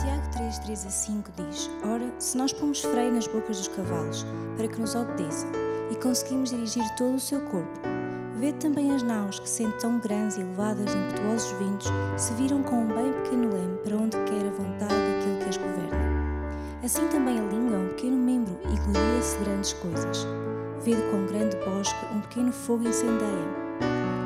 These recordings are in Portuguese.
Tiago 3, 3 a 5 diz: Ora, se nós pomos freio nas bocas dos cavalos para que nos obedeçam e conseguimos dirigir todo o seu corpo, vê também as naus que, sendo tão grandes e levadas de impetuosos ventos, se viram com um bem pequeno leme para onde quer a vontade daquele que as governa. Assim também a língua é um pequeno membro e gloria-se de grandes coisas. Vede com grande bosque um pequeno fogo incendeia.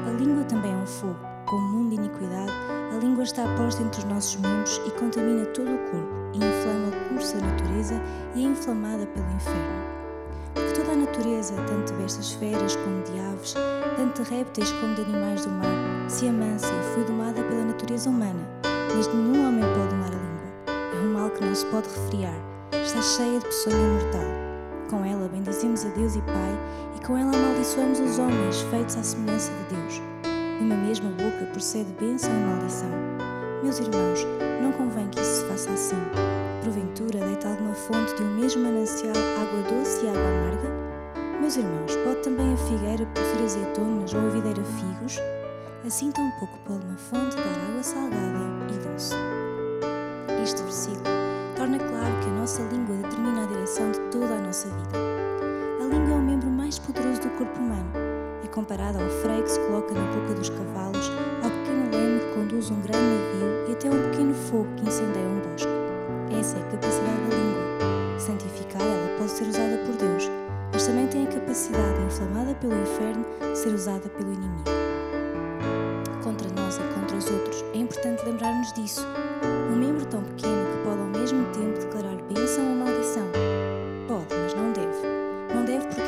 A língua também é um fogo, com mundo de iniquidade a língua está posta entre os nossos membros e contamina todo o corpo, e inflama o curso da natureza e é inflamada pelo inferno. Porque toda a natureza, tanto de bestas feras como de aves, tanto de répteis como de animais do mar, se amansa e foi domada pela natureza humana, mas nenhum homem pode domar a língua. É um mal que não se pode refriar, está cheia de peçonha mortal. Com ela bendizemos a Deus e Pai, e com ela amaldiçoamos os homens, feitos à semelhança de Deus de uma mesma boca procede bênção e maldição. Meus irmãos, não convém que isso se faça assim. Porventura, deita alguma fonte de um mesmo manancial água doce e água amarga? Meus irmãos, pode também a figueira produzir azeitonas ou a videira figos? Assim tão pouco pode uma fonte dar água salgada e doce. Este versículo torna claro corpo humano comparada ao freio que se coloca na boca dos cavalos, ao pequeno leme que conduz um grande navio e até um pequeno fogo que incendeia um bosque. Essa é a capacidade da língua. Santificada, ela pode ser usada por Deus, mas também tem a capacidade, inflamada pelo inferno, de ser usada pelo inimigo. Contra nós e contra os outros, é importante lembrarmos disso. Um membro tão pequeno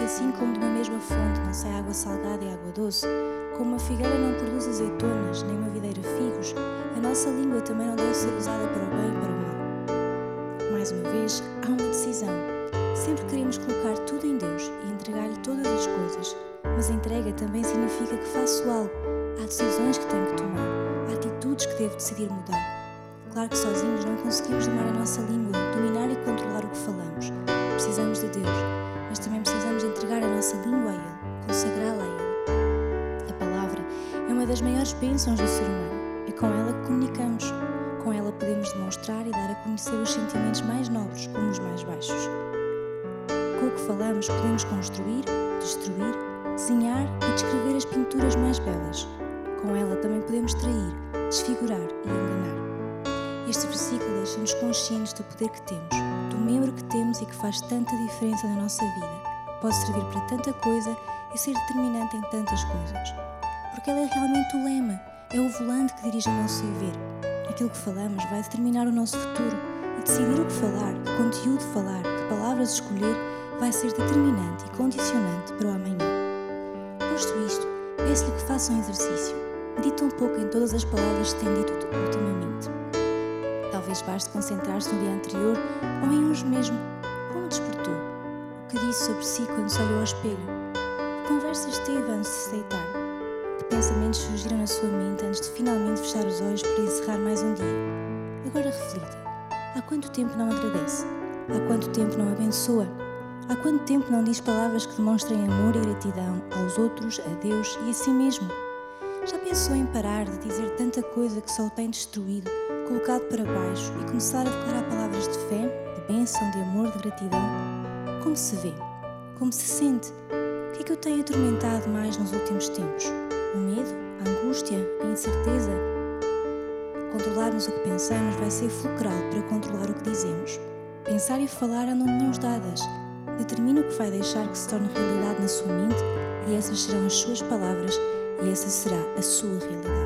assim como de uma mesma fonte não sai água salgada e água doce, como uma figueira não produz azeitonas, nem uma videira figos, a nossa língua também não deve ser usada para o bem e para o mal. Mais uma vez, há uma decisão. Sempre queremos colocar tudo em Deus e entregar-lhe todas as coisas, mas entrega também significa que faço algo. Há decisões que tenho que tomar, há atitudes que devo decidir mudar. Claro que sozinhos não conseguimos domar a nossa língua, dominar e controlar o que falamos. Precisamos de Deus, mas também precisamos entregar a nossa língua a Ele, consagrá-la a Ele. A palavra é uma das maiores bênçãos do ser humano. É com ela que comunicamos. Com ela podemos demonstrar e dar a conhecer os sentimentos mais nobres como os mais baixos. Com o que falamos, podemos construir, destruir, desenhar e descrever as pinturas mais belas. Com ela também podemos trair, desfigurar e enganar. Este versículo deixa-nos conscientes do poder que temos, do membro que temos e que faz tanta diferença na nossa vida. Pode servir para tanta coisa e ser determinante em tantas coisas. Porque ela é realmente o lema, é o volante que dirige o nosso viver. Aquilo que falamos vai determinar o nosso futuro e decidir o que falar, que conteúdo falar, que palavras escolher vai ser determinante e condicionante para o amanhã. Posto isto, peço-lhe que faça um exercício. Medite um pouco em todas as palavras que tem dito ultimamente. Talvez baste concentrar-se no dia anterior ou em hoje mesmo. Como despertou? O que disse sobre si quando se olhou ao espelho? Que conversas teve antes de se deitar? Que pensamentos surgiram na sua mente antes de finalmente fechar os olhos para encerrar mais um dia? Agora reflita. Há quanto tempo não agradece? Há quanto tempo não abençoa? Há quanto tempo não diz palavras que demonstrem amor e gratidão aos outros, a Deus e a si mesmo? Já pensou em parar de dizer tanta coisa que só o tem destruído, colocado para baixo e começar a declarar palavras de fé, de bênção, de amor, de gratidão? Como se vê? Como se sente? O que é que eu tenho atormentado mais nos últimos tempos? O medo? A angústia? A incerteza? Controlarmos o que pensamos vai ser fulcral para controlar o que dizemos. Pensar e falar andam de mãos dadas. Determina o que vai deixar que se torne realidade na sua mente e essas serão as suas palavras e essa será a sua realidade.